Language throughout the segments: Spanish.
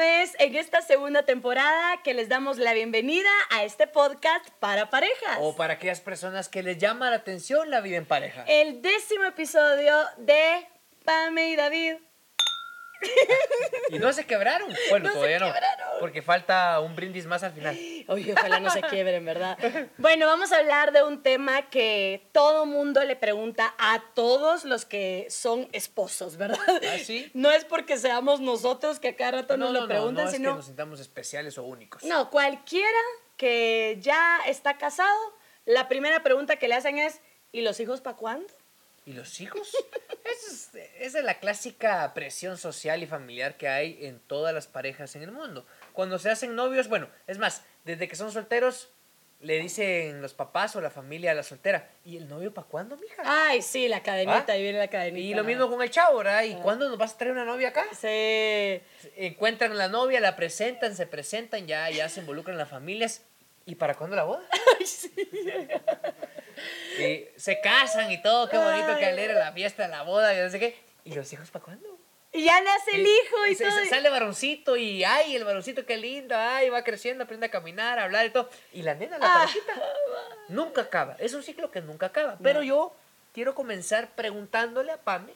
vez en esta segunda temporada que les damos la bienvenida a este podcast para parejas. O para aquellas personas que les llama la atención la vida en pareja. El décimo episodio de Pame y David. Y no se quebraron. Bueno, No se todavía no. quebraron. Porque falta un brindis más al final. Oye, ojalá no se quiebren, ¿verdad? Bueno, vamos a hablar de un tema que todo mundo le pregunta a todos los que son esposos, ¿verdad? ¿Ah, sí? No es porque seamos nosotros que a cada rato nos lo preguntan, no es sino... que nos sintamos especiales o únicos. No, cualquiera que ya está casado, la primera pregunta que le hacen es, ¿y los hijos para cuándo? ¿Y los hijos? Esa es, esa es la clásica presión social y familiar que hay en todas las parejas en el mundo. Cuando se hacen novios, bueno, es más, desde que son solteros, le dicen los papás o la familia a la soltera, ¿y el novio para cuándo, mija? Ay, sí, la cadenita, ¿Ah? ahí viene la cadenita. y lo mismo con el chavo, ¿verdad? ¿Y cuándo nos vas a traer una novia acá? Sí. Encuentran la novia, la presentan, se presentan, ya, ya se involucran las familias. ¿Y para cuándo la boda? Ay, sí. Y se casan y todo, qué bonito que Ay. alegra la fiesta, la boda, y no sé qué. ¿Y los hijos para cuándo? Y ya nace el hijo y se- todo. sale varoncito y ay, el varoncito qué lindo, ay, va creciendo, aprende a caminar, a hablar y todo. Y la nena, la Ah. parejita, nunca acaba. Es un ciclo que nunca acaba. Pero yo quiero comenzar preguntándole a Pame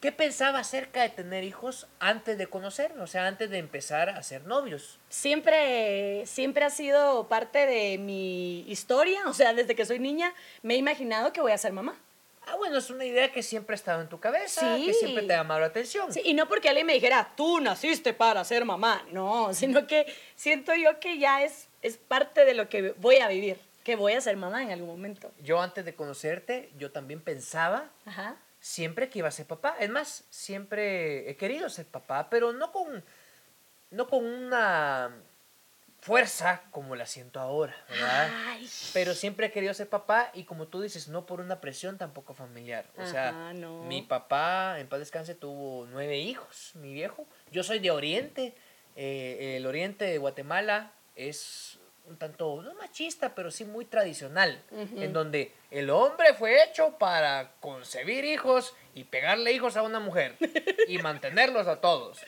qué pensaba acerca de tener hijos antes de conocernos, o sea, antes de empezar a ser novios. Siempre, siempre ha sido parte de mi historia, o sea, desde que soy niña me he imaginado que voy a ser mamá. Ah, bueno, es una idea que siempre ha estado en tu cabeza, Sí. que siempre te ha llamado la atención. Sí, y no porque alguien me dijera, tú naciste para ser mamá, no, sino que siento yo que ya es, es parte de lo que voy a vivir, que voy a ser mamá en algún momento. Yo antes de conocerte, yo también pensaba Ajá. Siempre que iba a ser papá. Es más, siempre he querido ser papá, pero no con, no con una fuerza como la siento ahora, ¿verdad? Ay. Pero siempre he querido ser papá y como tú dices, no por una presión tampoco familiar. O sea, no. mi papá, en paz descanse, tuvo nueve hijos, mi viejo. Yo soy de Oriente. eh, el Oriente de Guatemala es un tanto, no machista, pero sí muy tradicional. En donde el hombre fue hecho para concebir hijos y pegarle hijos a una mujer y mantenerlos a todos.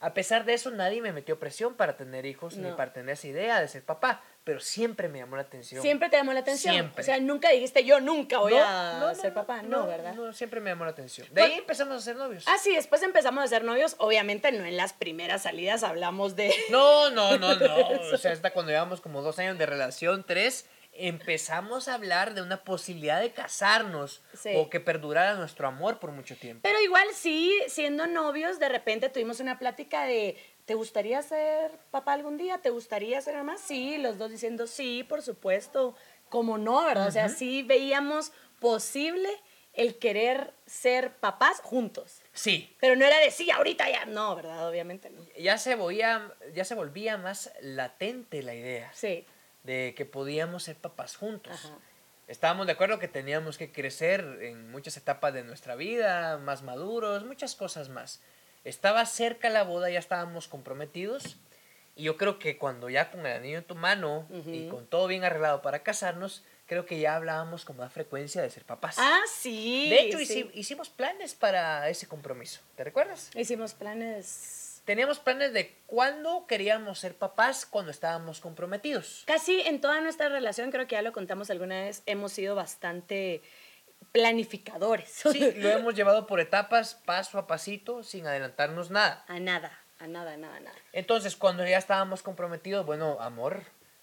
A pesar de eso, nadie me metió presión para tener hijos ni para tener esa idea de ser papá, pero siempre me llamó la atención. Siempre te llamó la atención. Siempre. O sea, nunca dijiste, yo nunca voy No, a no, no, ser papá. No, ¿verdad? No, siempre me llamó la atención. De ahí Pues- empezamos a ser novios. Ah, sí, después empezamos a ser novios. Obviamente no en las primeras salidas hablamos de... No, no, no, no. O sea, hasta cuando llevamos como dos años de relación, tres, empezamos a hablar de una posibilidad de casarnos Sí. o que perdurara nuestro amor por mucho tiempo. Pero igual sí, siendo novios, de repente tuvimos una plática de, ¿te gustaría ser papá algún día? ¿Te gustaría ser mamá? Sí, los dos diciendo, sí, por supuesto. Como no, ¿verdad? O sea, sí veíamos posible el querer ser papás juntos. Sí, Pero no era de sí, ahorita ya. No, ¿verdad? Obviamente no. ya se, volvía, ya se volvía más latente la idea Sí. de que podíamos ser papás juntos. Ajá. Estábamos de acuerdo que teníamos que crecer en muchas etapas de nuestra vida, más maduros, muchas cosas más. Estaba cerca la boda, ya estábamos comprometidos. Y yo creo que cuando ya con el anillo en tu mano y con todo bien arreglado para casarnos, creo que ya hablábamos con más frecuencia de ser papás. Ah, sí. de hecho, sí. hici- hicimos planes para ese compromiso. ¿Te recuerdas? Hicimos planes. Teníamos planes de cuándo queríamos ser papás cuando estábamos comprometidos. Casi en toda nuestra relación, creo que ya lo contamos alguna vez, hemos sido bastante planificadores. Sí, lo hemos llevado por etapas, paso a pasito, sin adelantarnos nada. a nada, a nada, a nada, a nada. Entonces, cuando ya estábamos comprometidos, bueno, amor,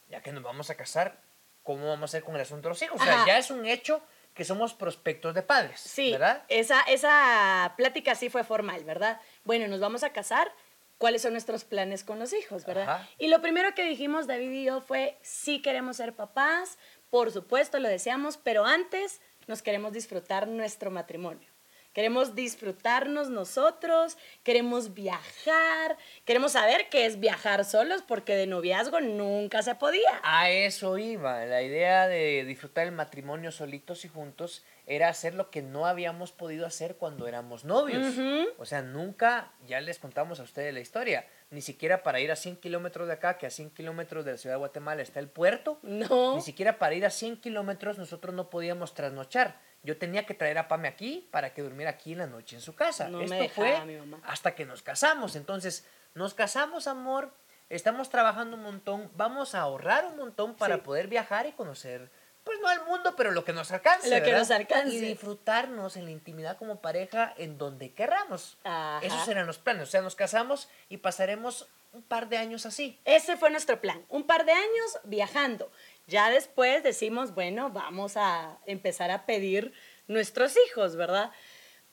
ya que nos vamos a casar, ¿cómo vamos a hacer con el asunto de los hijos? O sea, Ajá. ya es un hecho que somos prospectos de padres, Sí, ¿verdad? Esa, esa plática sí fue formal, ¿verdad? Bueno, nos vamos a casar. ¿Cuáles son nuestros planes con los hijos, verdad? Ajá. Y lo primero que dijimos David y yo fue, sí queremos ser papás, por supuesto lo deseamos, pero antes nos queremos disfrutar nuestro matrimonio. Queremos disfrutarnos nosotros, queremos viajar, queremos saber qué es viajar solos, porque de noviazgo nunca se podía. A eso iba. La idea de disfrutar el matrimonio solitos y juntos era hacer lo que no habíamos podido hacer cuando éramos novios. O sea, nunca, ya les contamos a ustedes la historia, ni siquiera para ir a 100 kilómetros de acá, que a 100 kilómetros de la ciudad de Guatemala está el puerto, No. ni siquiera para ir a 100 kilómetros nosotros no podíamos trasnochar. Yo tenía que traer a Pame aquí para que durmiera aquí en la noche en su casa. No me Esto dejaba fue mi mamá. hasta que nos casamos. Entonces, nos casamos, amor, estamos trabajando un montón, vamos a ahorrar un montón para Sí. poder viajar y conocer, pues no al mundo, pero lo que nos alcance. Lo que ¿verdad? nos alcance. Y disfrutarnos en la intimidad como pareja en donde querramos. Ajá. Esos eran los planes. O sea, nos casamos y pasaremos un par de años así. Ese fue nuestro plan. Un par de años viajando. Ya después decimos, bueno, vamos a empezar a pedir nuestros hijos, ¿verdad?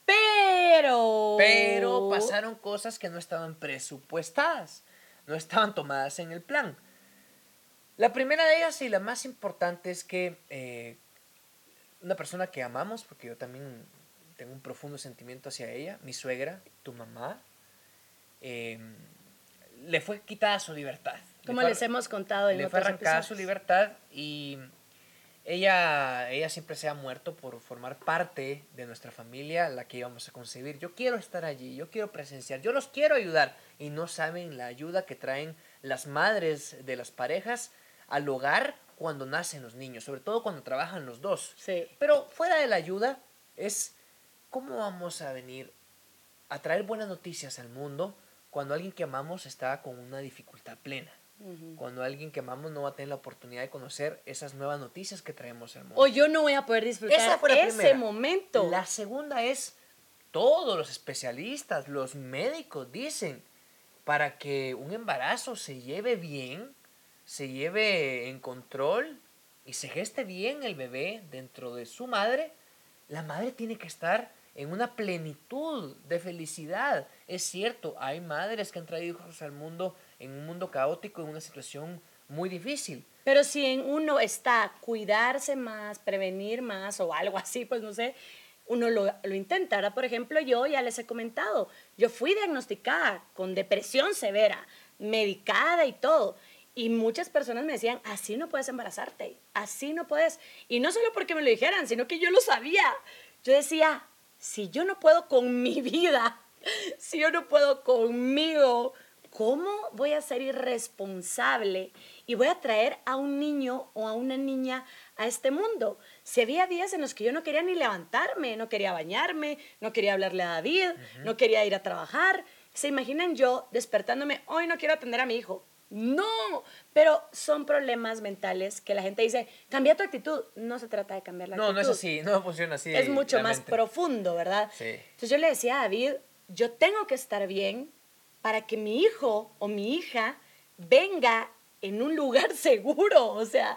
Pero... Pero pasaron cosas que no estaban presupuestadas, no estaban tomadas en el plan. La primera de ellas y la más importante es que eh, una persona que amamos, porque yo también tengo un profundo sentimiento hacia ella, mi suegra, tu mamá, eh, le fue quitada su libertad. Le Como fue les hemos contado en le fue arrancada su libertad y ella, ella siempre se ha muerto por formar parte de nuestra familia, la que íbamos a concebir. Yo quiero estar allí, yo quiero presenciar, yo los quiero ayudar y no saben la ayuda que traen las madres de las parejas al hogar cuando nacen los niños, sobre todo cuando trabajan los dos. Sí. Pero fuera de la ayuda es cómo vamos a venir a traer buenas noticias al mundo cuando alguien que amamos está con una dificultad plena. Cuando alguien que amamos no va a tener la oportunidad de conocer esas nuevas noticias que traemos al mundo. O yo no voy a poder disfrutar ese primera. momento. La segunda es, todos los especialistas, los médicos dicen, para que un embarazo se lleve bien, se lleve en control y se geste bien el bebé dentro de su madre, la madre tiene que estar en una plenitud de felicidad. Es cierto, hay madres que han traído hijos al mundo en un mundo caótico, en una situación muy difícil. Pero si en uno está cuidarse más, prevenir más o algo así, pues no sé, uno lo, lo intenta. Por ejemplo, yo ya les he comentado, yo fui diagnosticada con depresión severa, medicada y todo. Y muchas personas me decían, así no puedes embarazarte, así no puedes. Y no solo porque me lo dijeran, sino que yo lo sabía. Yo decía, si yo no puedo con mi vida, si yo no puedo conmigo, ¿cómo voy a ser irresponsable y voy a traer a un niño o a una niña a este mundo? Si había días en los que yo no quería ni levantarme, no quería bañarme, no quería hablarle a David, no quería ir a trabajar. ¿Se imaginan yo despertándome, hoy no quiero atender a mi hijo? No, pero son problemas mentales que la gente dice, cambia tu actitud. No se trata de cambiar la No, actitud. no es así, no funciona así. Es mucho más mente. profundo, ¿verdad? Sí. Entonces yo le decía a David, yo tengo que estar bien para que mi hijo o mi hija venga en un lugar seguro. O sea,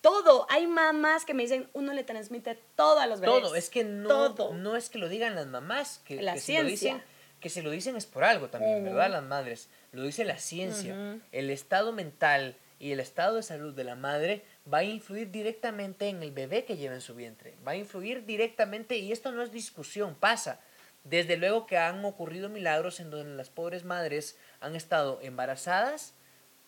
todo. Hay mamás que me dicen, uno le transmite todo a los bebés. Todo, es que no, Todo. no es que lo digan las mamás, que, La que si lo dicen, que se lo dicen es por algo también. ¿verdad? Las madres. Lo dice la ciencia. El estado mental y el estado de salud de la madre va a influir directamente en el bebé que lleva en su vientre. Va a influir directamente, y esto no es discusión, pasa. Desde luego que han ocurrido milagros en donde las pobres madres han estado embarazadas,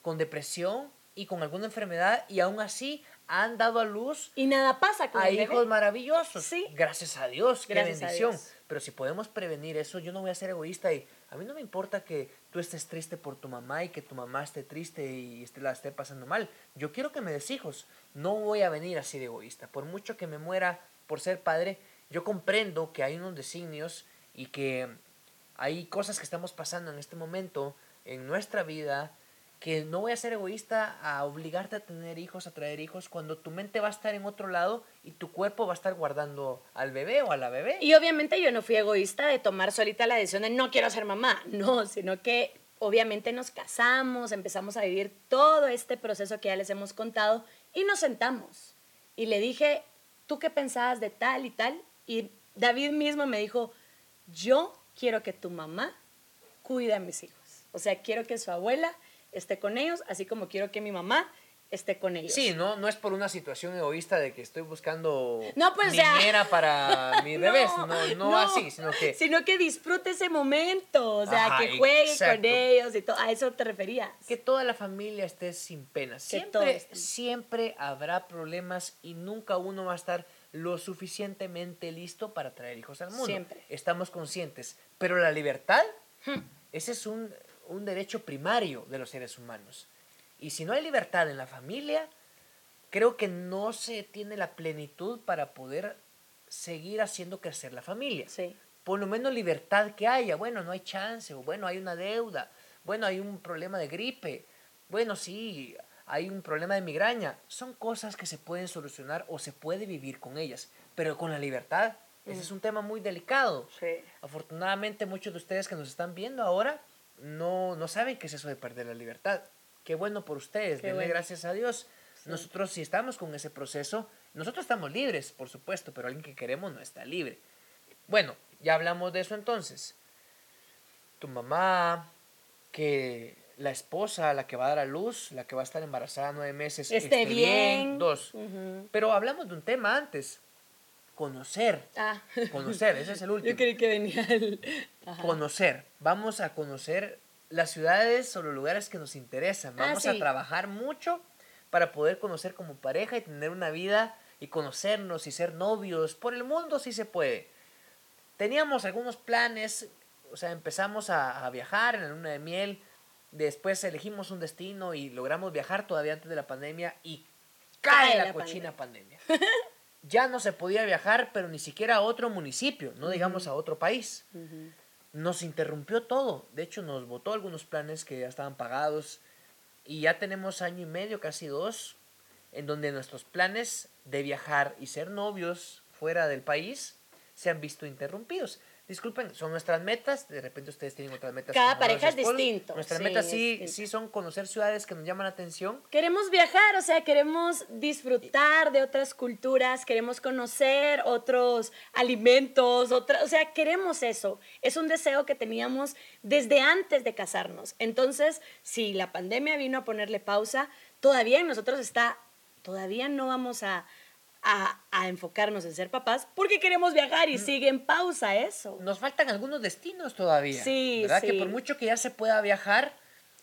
con depresión y con alguna enfermedad, y aún así han dado a luz Y nada pasa con a el bebé. hijos maravillosos. Sí. Gracias a Dios, qué Gracias a bendición. Dios. Pero si podemos prevenir eso, yo no voy a ser egoísta y a mí no me importa que tú estés triste por tu mamá y que tu mamá esté triste y esté, la esté pasando mal. Yo quiero que me des hijos. No voy a venir así de egoísta. Por mucho que me muera por ser padre, yo comprendo que hay unos designios y que hay cosas que estamos pasando en este momento en nuestra vida que no voy a ser egoísta a obligarte a tener hijos, a traer hijos, cuando tu mente va a estar en otro lado y tu cuerpo va a estar guardando al bebé o a la bebé. Y obviamente yo no fui egoísta de tomar solita la decisión de no quiero ser mamá, no, sino que obviamente nos casamos, empezamos a vivir todo este proceso que ya les hemos contado y nos sentamos. Y le dije, ¿tú qué pensabas de tal y tal? Y David mismo me dijo, yo quiero que tu mamá cuide a mis hijos. O sea, quiero que su abuela esté con ellos, así como quiero que mi mamá esté con ellos. Sí, no, no es por una situación egoísta de que estoy buscando No, pues, o sea, niñera para mis bebés, no, no, así, sino que Sino que disfrute ese momento, o sea, Ajá, que juegue con ellos y todo. A eso te referías. que toda la familia esté sin todos Siempre, siempre habrá problemas y nunca uno va a estar lo suficientemente listo para traer hijos al mundo. Siempre. Estamos conscientes. Pero la libertad, Hmm. ese es un, un derecho primario de los seres humanos. Y si no hay libertad en la familia, creo que no se tiene la plenitud para poder seguir haciendo crecer la familia. Sí. Por lo menos libertad que haya. Bueno, no hay chance, o bueno, hay una deuda, bueno, hay un problema de gripe, bueno, sí, hay un problema de migraña. Son cosas que se pueden solucionar o se puede vivir con ellas, pero con la libertad. Ese es un tema muy delicado. Sí. Afortunadamente muchos de ustedes que nos están viendo ahora no, no saben qué es eso de perder la libertad. Qué bueno por ustedes, Qué denle bueno. gracias a Dios. Nosotros si estamos con ese proceso, nosotros estamos libres, por supuesto, pero alguien que queremos no está libre. Bueno, ya hablamos de eso entonces. Tu mamá, que la esposa, la que va a dar a luz, la que va a estar embarazada nueve meses, Esté bien. Dos. Pero hablamos de un tema antes. Conocer. Ah. Conocer, ese es el último Yo creí que venía el... Ajá. conocer. Vamos a conocer las ciudades o los lugares que nos interesan. Ah, Vamos sí. a trabajar mucho para poder conocer como pareja y tener una vida y conocernos y ser novios. Por el mundo sí se puede. Teníamos algunos planes, o sea, empezamos a, a viajar en la luna de miel, después elegimos un destino y logramos viajar todavía antes de la pandemia y cae, Cae la, la cochina pandemia. ya no se podía viajar, pero ni siquiera a otro municipio, no digamos a otro país nos interrumpió todo. De hecho, nos botó algunos planes que ya estaban pagados. Y ya tenemos año y medio, casi dos, en donde nuestros planes de viajar y ser novios fuera del país se han visto interrumpidos. Disculpen, son nuestras metas. De repente ustedes tienen otras metas. Cada pareja es distinto, Nuestras sí, metas sí, distinto. sí son conocer ciudades que nos llaman la atención. Queremos viajar, o sea, queremos disfrutar de otras culturas, queremos conocer otros alimentos, otra, o sea, queremos eso. Es un deseo que teníamos desde antes de casarnos. Entonces, si la pandemia vino a ponerle pausa, todavía en nosotros está, todavía no vamos a, a, a enfocarnos en ser papás porque queremos viajar y sigue en pausa eso. Nos faltan algunos destinos todavía. Sí, ¿Verdad? Que por mucho que ya se pueda viajar,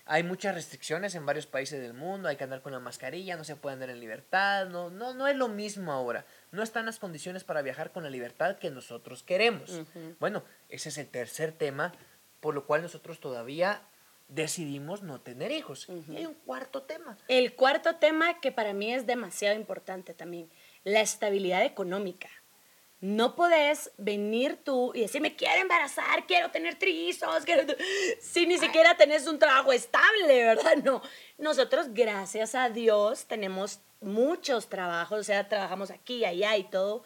hay muchas restricciones en varios países del mundo. Hay que andar con la mascarilla, no se puede andar en libertad. No, no, no es lo mismo ahora. No están las condiciones para viajar con la libertad que nosotros queremos. Bueno, ese es el tercer tema, por lo cual nosotros todavía decidimos no tener hijos. Y hay un cuarto tema. El cuarto tema que para mí es demasiado importante también, la estabilidad económica. No podés venir tú y decir, me quiero embarazar, quiero tener trillizos, quiero... t-". si ni siquiera tenés un trabajo estable, ¿verdad? No. Nosotros, gracias a Dios, tenemos muchos trabajos, o sea, trabajamos aquí, allá y todo.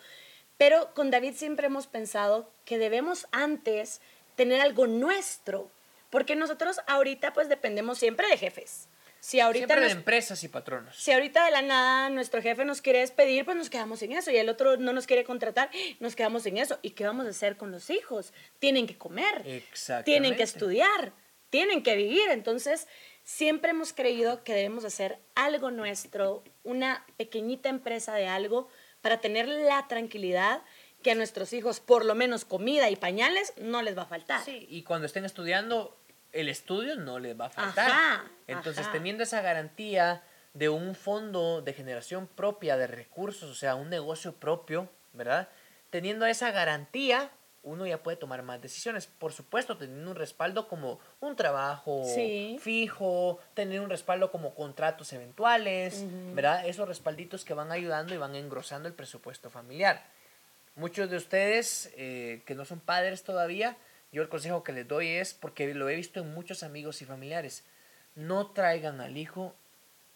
Pero con David siempre hemos pensado que debemos antes tener algo nuestro, porque nosotros ahorita pues dependemos siempre de jefes. Si ahorita Siempre de empresas y patronos. si ahorita de la nada nuestro jefe nos quiere despedir, pues nos quedamos en eso. Y el otro no nos quiere contratar, nos quedamos en eso. ¿Y qué vamos a hacer con los hijos? Tienen que comer, tienen que estudiar, tienen que vivir. Entonces, siempre hemos creído que debemos hacer algo nuestro, una pequeñita empresa de algo, para tener la tranquilidad que a nuestros hijos, por lo menos comida y pañales, no les va a faltar. Sí, y cuando estén estudiando, el estudio no les va a faltar. Ajá, Entonces, ajá. teniendo esa garantía de un fondo de generación propia de recursos, o sea, un negocio propio, ¿verdad? Teniendo esa garantía, uno ya puede tomar más decisiones. Por supuesto, teniendo un respaldo como un trabajo Sí. fijo, tener un respaldo como contratos eventuales, ¿verdad? Esos respalditos que van ayudando y van engrosando el presupuesto familiar. Muchos de ustedes eh, que no son padres todavía, yo el consejo que les doy es, porque lo he visto en muchos amigos y familiares, no traigan al hijo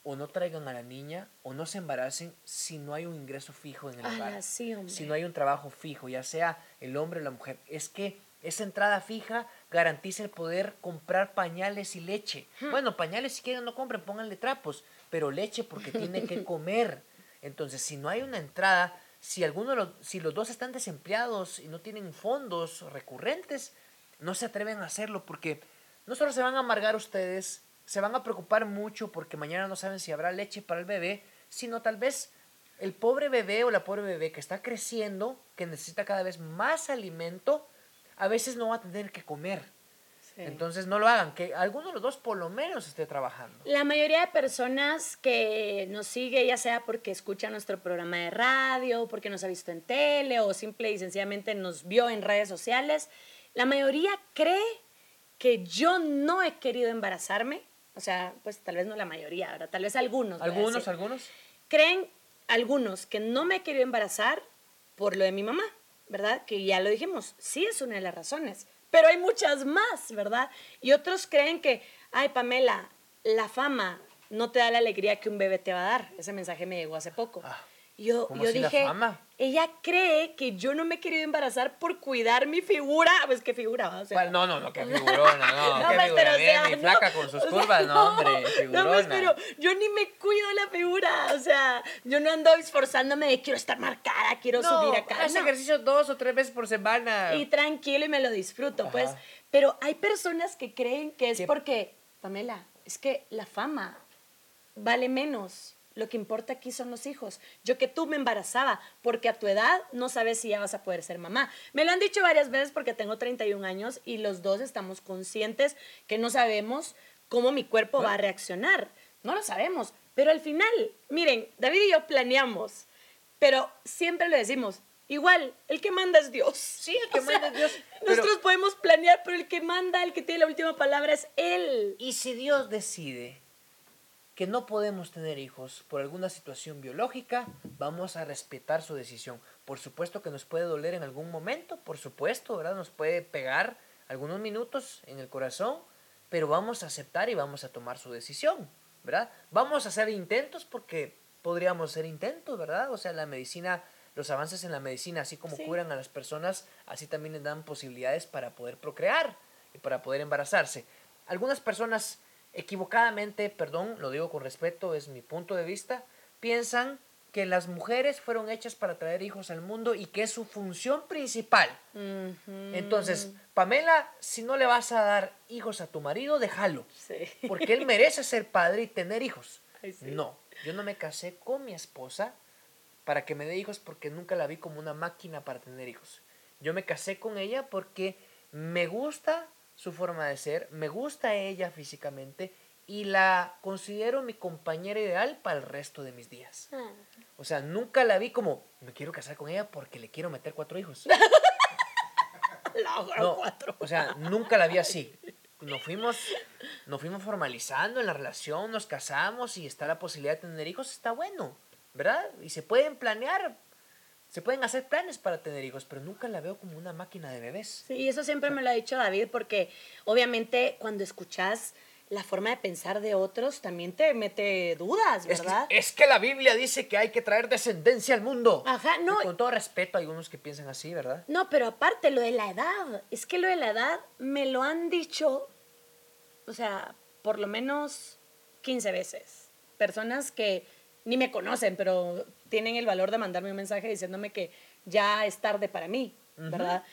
o no traigan a la niña o no se embaracen si no hay un ingreso fijo en el hogar. Sí, hombre. si no hay un trabajo fijo, ya sea el hombre o la mujer. Es que esa entrada fija garantiza el poder comprar pañales y leche. Bueno, pañales si quieren no compren, pónganle trapos, pero leche porque tiene que comer. Entonces, si no hay una entrada, si alguno de los, si los dos están desempleados y no tienen fondos recurrentes, no se atreven a hacerlo porque no solo se van a amargar ustedes, se van a preocupar mucho porque mañana no saben si habrá leche para el bebé, sino tal vez el pobre bebé o la pobre bebé que está creciendo, que necesita cada vez más alimento, a veces no va a tener que comer. Entonces no lo hagan, que alguno de los dos por lo menos esté trabajando. La mayoría de personas que nos sigue, ya sea porque escucha nuestro programa de radio, porque nos ha visto en tele o simple y sencillamente nos vio en redes sociales, la mayoría cree que yo no he querido embarazarme. O sea, pues tal vez no la mayoría, ¿verdad? Tal vez algunos. ¿Algunos, algunos? Creen algunos que no me he querido embarazar por lo de mi mamá, ¿verdad? Que ya lo dijimos, sí es una de las razones, pero hay muchas más, ¿verdad? Y otros creen que, ay, Pamela, la fama no te da la alegría que un bebé te va a dar. Ese mensaje me llegó hace poco. Ah, yo ¿cómo yo así la dije, fama? Ella cree que yo no me he querido embarazar por cuidar mi figura. Pues, ¿qué figura? va? O sea, ¿Cuál? No, no, no, qué figurona, no, no, qué pues, figura, pero, o sea, mi no, flaca con sus o sea, curvas, no, hombre, No, figurona. pues, pero yo ni me cuido la figura, o sea, yo no ando esforzándome de quiero estar marcada, quiero no, subir acá. haz ejercicio dos o tres veces por semana. Y tranquilo y me lo disfruto, Ajá. pues. Pero hay personas que creen que es ¿Qué? porque, Pamela, es que la fama vale menos. Lo que importa aquí son los hijos. Yo que tú me embarazaba, porque a tu edad no sabes si ya vas a poder ser mamá. Me lo han dicho varias veces porque tengo 31 años y los dos estamos conscientes que no sabemos cómo mi cuerpo va a reaccionar. No lo sabemos. Pero al final, miren, David y yo planeamos, pero siempre le decimos, igual, el que manda es Dios. Sí, el que O sea, manda es Dios. Pero- Nosotros podemos planear, pero el que manda, el que tiene la última palabra es Él. Y si Dios decide que no podemos tener hijos por alguna situación biológica, vamos a respetar su decisión. Por supuesto que nos puede doler en algún momento, por supuesto, ¿verdad? Nos puede pegar algunos minutos en el corazón, pero vamos a aceptar y vamos a tomar su decisión, ¿verdad? Vamos a hacer intentos porque podríamos hacer intentos, ¿verdad? O sea, la medicina, los avances en la medicina, así como Sí. curan a las personas, así también les dan posibilidades para poder procrear y para poder embarazarse. Algunas personas equivocadamente, perdón, lo digo con respeto, es mi punto de vista, piensan que las mujeres fueron hechas para traer hijos al mundo y que es su función principal. Entonces, Pamela, si no le vas a dar hijos a tu marido, déjalo, Sí. porque él merece ser padre y tener hijos. Ay, sí. No, yo no me casé con mi esposa para que me dé hijos porque nunca la vi como una máquina para tener hijos. Yo me casé con ella porque me gusta su forma de ser, me gusta ella físicamente y la considero mi compañera ideal para el resto de mis días. Ah. O sea, nunca la vi como, me quiero casar con ella porque le quiero meter cuatro hijos. La No, cuatro. o sea, nunca la vi así. Nos fuimos, nos fuimos formalizando en la relación, nos casamos y está la posibilidad de tener hijos, está bueno, ¿verdad? Y se pueden planear, se pueden hacer planes para tener hijos, pero nunca la veo como una máquina de bebés. Sí, eso siempre me lo ha dicho David, porque obviamente cuando escuchas la forma de pensar de otros también te mete dudas, Es que, ¿verdad? es que la Biblia dice que hay que traer descendencia al mundo. Ajá, no. Y con todo respeto, hay unos que piensan así, ¿verdad? No, pero aparte lo de la edad, es que lo de la edad me lo han dicho, o sea, por lo menos 15 veces. Personas que ni me conocen, pero tienen el valor de mandarme un mensaje diciéndome que ya es tarde para mí, ¿verdad?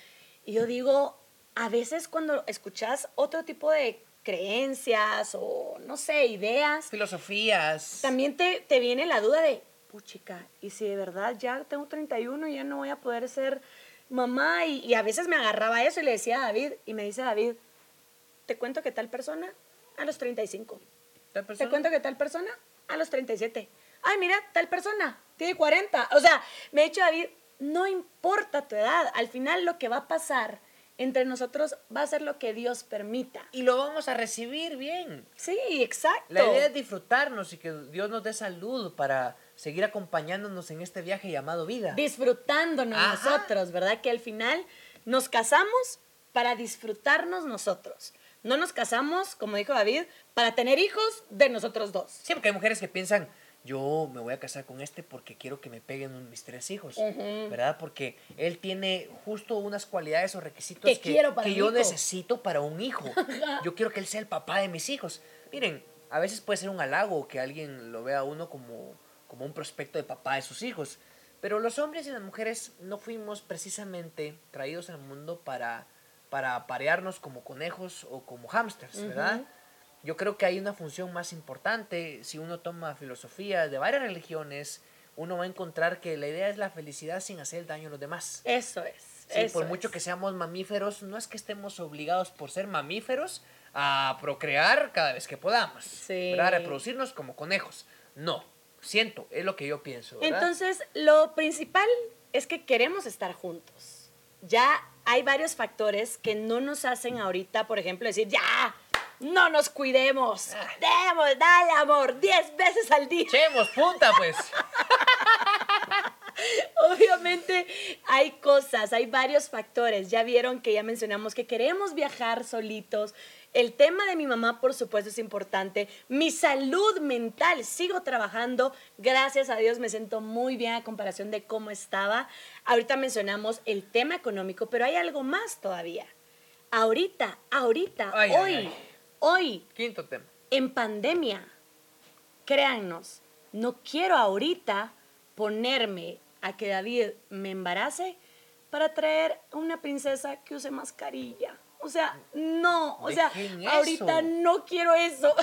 Y yo digo, a veces cuando escuchas otro tipo de creencias o, no sé, ideas, Filosofías. también te, te viene la duda de, puchica, y si de verdad ya tengo 31 y ya no voy a poder ser mamá, y, y a veces me agarraba eso y le decía a David, y me dice David, te cuento que tal persona a los 35, ¿Tal te persona? cuento que tal persona a los 37, ay, mira, tal persona tiene 40, o sea, me ha dicho David, no importa tu edad, al final lo que va a pasar entre nosotros va a ser lo que Dios permita. Y lo vamos a recibir bien. Sí, exacto. La idea es disfrutarnos y que Dios nos dé salud para seguir acompañándonos en este viaje llamado vida. disfrutándonos Ajá. nosotros, ¿verdad? Que al final nos casamos para disfrutarnos nosotros. No nos casamos, como dijo David, para tener hijos de nosotros dos. Sí, porque hay mujeres que piensan, yo me voy a casar con este porque quiero que me peguen mis tres hijos. ¿verdad? Porque él tiene justo unas cualidades o requisitos Que que, quiero para que mi yo hijo. necesito para un hijo. Yo quiero que él sea el papá de mis hijos. Miren, a veces puede ser un halago que alguien lo vea a uno como, como un prospecto de papá de sus hijos. Pero los hombres y las mujeres no fuimos precisamente traídos al mundo para, para aparearnos como conejos o como hámsters, ¿verdad? Yo creo que hay una función más importante. Si uno toma filosofía de varias religiones, uno va a encontrar que la idea es la felicidad sin hacer el daño a los demás. Eso es. Sí, Eso por mucho es. que seamos mamíferos, no es que estemos obligados por ser mamíferos a procrear cada vez que podamos. Sí. A reproducirnos como conejos. No, siento, es lo que yo pienso. ¿verdad? Entonces, lo principal es que queremos estar juntos. Ya hay varios factores que no nos hacen ahorita, por ejemplo, decir, ya, no nos cuidemos, demos, dale amor, 10 veces al día. Echemos punta, pues. Obviamente hay cosas, hay varios factores. Ya vieron que ya mencionamos que queremos viajar solitos. El tema de mi mamá, por supuesto, es importante. Mi salud mental, sigo trabajando. Gracias a Dios me siento muy bien a comparación de cómo estaba. Ahorita mencionamos el tema económico, pero hay algo más todavía. Ahorita, ahorita, Ay, ay, hoy, ay. Hoy, Quinto tema. en pandemia, créannos, no quiero ahorita ponerme a que David me embarace para traer a una princesa que use mascarilla. O sea, no, o sea, ahorita no quiero eso.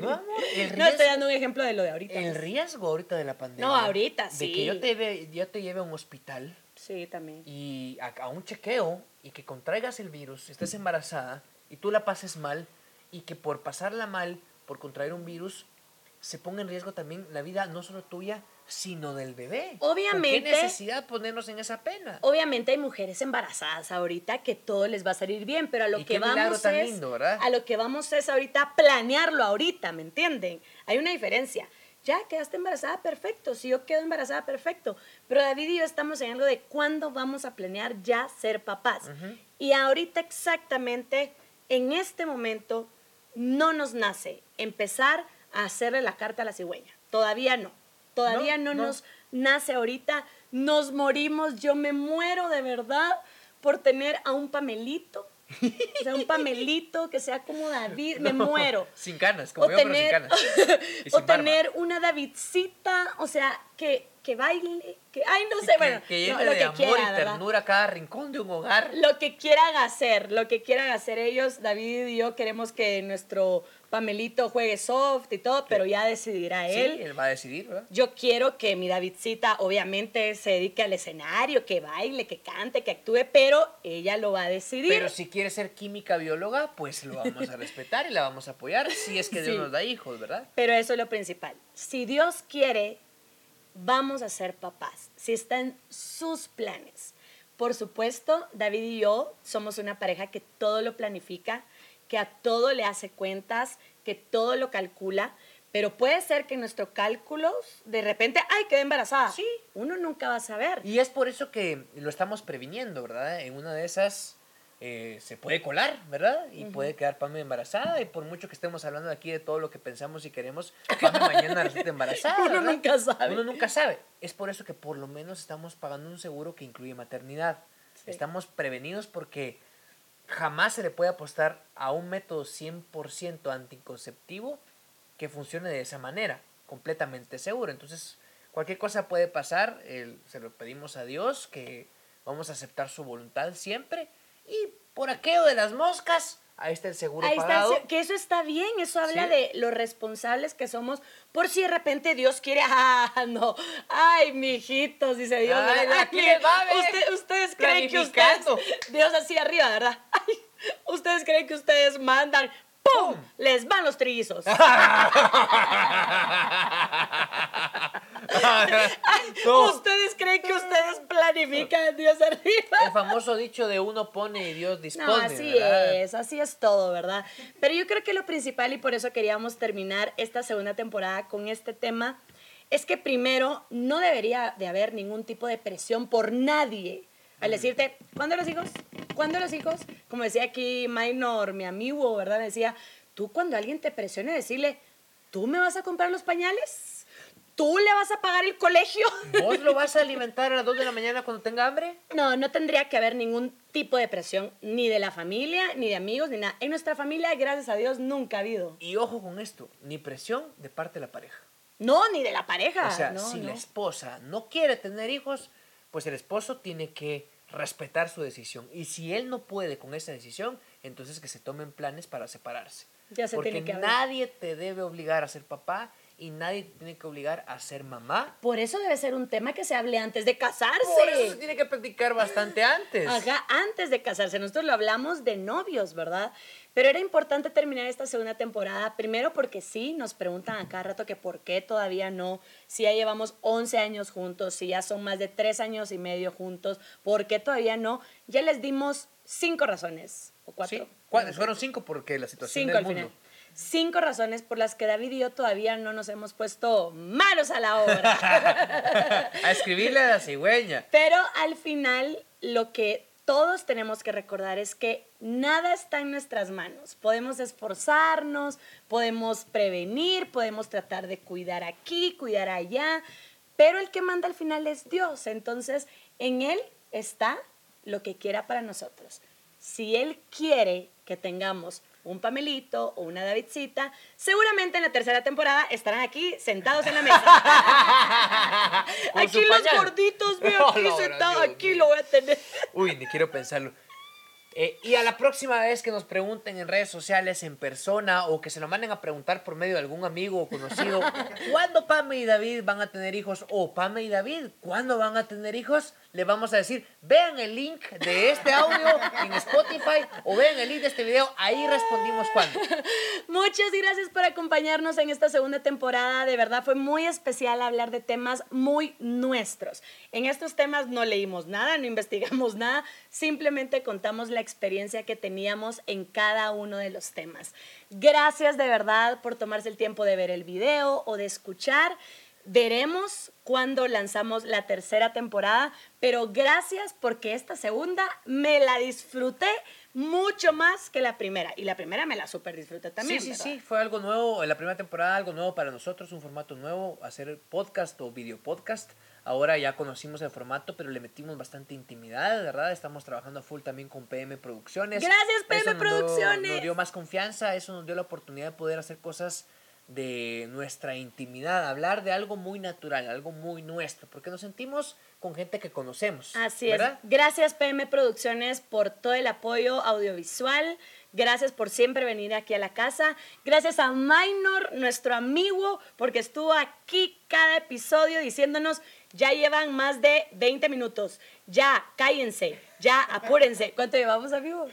No, amor, el No estoy riesgo- dando un ejemplo de lo de ahorita. El riesgo ahorita de la pandemia. No, ahorita, De sí. que yo te, ve- yo te lleve a un hospital Sí, también. y a, a un chequeo y que contraigas el virus, estés embarazada y tú la pases mal y que por pasarla mal, por contraer un virus, se ponga en riesgo también la vida no solo tuya, sino del bebé. Obviamente- ¿Con ¿Qué necesidad ponernos en esa pena? Obviamente hay mujeres embarazadas ahorita que todo les va a salir bien, pero a lo Y que qué vamos tan es lindo, ¿verdad? a lo que vamos es ahorita planearlo ahorita, ¿me entienden? Hay una diferencia. Ya quedaste embarazada, perfecto. Si yo quedo embarazada, perfecto. Pero David y yo estamos en algo de cuándo vamos a planear ya ser papás. Y ahorita exactamente, en este momento, no nos nace empezar a hacerle la carta a la cigüeña. Todavía no. Todavía no, No, no. nos nace ahorita. Nos morimos. Yo me muero de verdad por tener a un pamelito. O sea, un pamelito que sea como David. Me muero. Sin canas, como O yo, tener, pero sin canas. O sin tener una Davidcita, o sea, que, que baile, que, ay, no Sí, sé, que- bueno, que no, lo de que amor quiera, y ¿verdad? ternura cada rincón de un hogar. Lo que quieran hacer, lo que quieran hacer ellos, David y yo queremos que nuestro Pamelito juegue soft y todo, pero ya decidirá Sí, él. él va a decidir, ¿verdad? Yo quiero que mi Davidcita obviamente se dedique al escenario, que baile, que cante, que actúe, pero ella lo va a decidir. Pero si quiere ser química bióloga, pues lo vamos a respetar y la vamos a apoyar si es que Dios Sí. nos da hijos, ¿verdad? Pero eso es lo principal. Si Dios quiere, vamos a ser papás. Si está en sus planes. Por supuesto, David y yo somos una pareja que todo lo planifica, que a todo le hace cuentas, que todo lo calcula. Pero puede ser que nuestros cálculos, de repente, ¡ay, quedé embarazada! Sí. Uno nunca va a saber. Y es por eso que lo estamos previniendo, ¿verdad? En una de esas eh, se puede colar, ¿verdad? Y puede quedar Pame embarazada. Y por mucho que estemos hablando aquí de todo lo que pensamos y queremos, Pame mañana resulta embarazada. Uno ¿verdad? nunca sabe. Uno nunca sabe. Es por eso que por lo menos estamos pagando un seguro que incluye maternidad. Sí. Estamos prevenidos porque jamás se le puede apostar a un método 100% anticonceptivo que funcione de esa manera, completamente seguro. Entonces, cualquier cosa puede pasar, el- se lo pedimos a Dios, que vamos a aceptar su voluntad siempre. Y por aquello de las moscas, ahí está el seguro Ahí está, pagado. se- que eso está bien, eso habla Sí. de lo responsables que somos, por si de repente Dios quiere, ah, no, ay, mijitos, dice Dios, Ay, ve. Usted- ustedes creen que ustedes. Dios así arriba, ¿verdad? Ay, ustedes creen que ustedes mandan, ¡pum! ¡Pum! Les van los trillizos. No. Ustedes creen que ustedes planifican Dios arriba. El famoso dicho de uno pone y Dios dispone. No, así ¿verdad? es, así es todo, ¿verdad? Pero yo creo que lo principal, y por eso queríamos terminar esta segunda temporada con este tema, es que primero no debería de haber ningún tipo de presión por nadie al decirte, ¿cuándo los hijos? ¿Cuándo los hijos? Como decía aquí Minor, mi amigo, ¿verdad? Me decía, tú cuando alguien te presione decirle, ¿tú me vas a comprar los pañales? ¿Tú le vas a pagar el colegio? ¿Vos lo vas a alimentar a las 2 de la mañana cuando tenga hambre? No, no tendría que haber ningún tipo de presión, ni de la familia, ni de amigos, ni nada. En nuestra familia, gracias a Dios, nunca ha habido. Y ojo con esto, ni presión de parte de la pareja. No, ni de la pareja. O sea, no, si no. la esposa no quiere tener hijos, pues el esposo tiene que respetar su decisión. Y si él no puede con esa decisión, entonces que se tomen planes para separarse. Ya se Porque tiene que nadie te debe obligar a ser papá y nadie te tiene que obligar a ser mamá. Por eso debe ser un tema que se hable antes de casarse. Por eso se tiene que practicar bastante antes. Ajá, antes de casarse. Nosotros lo hablamos de novios, ¿verdad? Pero era importante terminar esta segunda temporada, primero porque sí, nos preguntan a cada rato que por qué todavía no, si ya llevamos 11 años juntos, si ya son más de 3 años y medio juntos, ¿por qué todavía no? Ya les dimos cinco razones, o cuatro. Sí, fueron cinco porque la situación Cinco del al mundo. final. Cinco razones por las que David y yo todavía no nos hemos puesto manos a la obra. A escribirle a la cigüeña. Pero al final lo que todos tenemos que recordar es que nada está en nuestras manos. Podemos esforzarnos, podemos prevenir, podemos tratar de cuidar aquí, cuidar allá, pero el que manda al final es Dios. Entonces, en Él está lo que quiera para nosotros. Si Él quiere que tengamos un Pamelito o una Davidcita, seguramente en la tercera temporada estarán aquí sentados en la mesa. Aquí los pañal. gorditos, ve Oh, aquí sentado, aquí Dios lo voy a tener. Uy, ni quiero pensarlo. Eh, y a la próxima vez que nos pregunten en redes sociales, en persona, o que se lo manden a preguntar por medio de algún amigo o conocido, ¿cuándo Pame y David van a tener hijos? O Pame y David, ¿cuándo van a tener hijos? Le vamos a decir, vean el link de este audio en Spotify o vean el link de este video, ahí respondimos cuándo. Muchas gracias por acompañarnos en esta segunda temporada. De verdad fue muy especial hablar de temas muy nuestros. En estos temas no leímos nada, no investigamos nada, simplemente contamos la experiencia que teníamos en cada uno de los temas. Gracias de verdad por tomarse el tiempo de ver el video o de escuchar. Veremos cuándo lanzamos la tercera temporada, pero gracias porque esta segunda me la disfruté mucho más que la primera. Y la primera me la super disfruté también. sí, sí, ¿verdad? sí, fue algo nuevo, en la primera temporada algo nuevo para nosotros, un formato nuevo, hacer podcast o video podcast. Ahora ya conocimos el formato, pero le metimos bastante intimidad, ¿verdad? Estamos trabajando a full también con PM Producciones. Gracias, PM Eso nos dio- Producciones. nos dio más confianza, eso nos dio la oportunidad de poder hacer cosas de nuestra intimidad, hablar de algo muy natural, algo muy nuestro, porque nos sentimos con gente que conocemos. Así ¿verdad? es. Gracias PM Producciones por todo el apoyo audiovisual. Gracias por siempre venir aquí a la casa. Gracias a Minor, nuestro amigo, porque estuvo aquí cada episodio diciéndonos, ya llevan más de 20 minutos. Ya, cállense. Ya, apúrense. ¿Cuánto llevamos, amigo?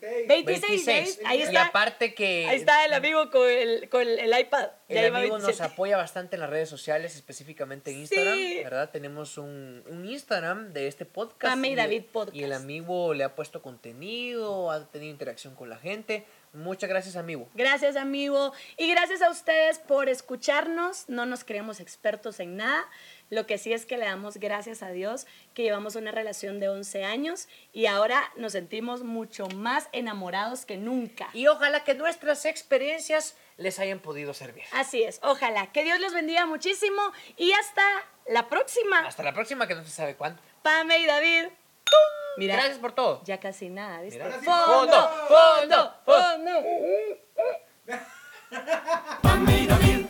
26. 26, ¿ves? Ahí Y está. aparte que... Ahí está el amigo con el, con el iPad. El amigo nos 27. apoya bastante en las redes sociales, específicamente en Instagram, Sí. ¿verdad? Tenemos un, un Instagram de este podcast. Pame y David Podcast. Y el amigo le ha puesto contenido, ha tenido interacción con la gente. Muchas gracias, amigo. Gracias, amigo. Y gracias a ustedes por escucharnos. No nos creemos expertos en nada. Lo que sí es que le damos gracias a Dios que llevamos una relación de 11 años y ahora nos sentimos mucho más enamorados que nunca. Y ojalá que nuestras experiencias les hayan podido servir. Así es. Ojalá. Que Dios los bendiga muchísimo y hasta la próxima. Hasta la próxima, que no se sabe cuándo. Pame y David. Mira, Gracias por todo. ya casi nada, ¿viste? Mira. Fondo, fondo, fondo. Pame y David.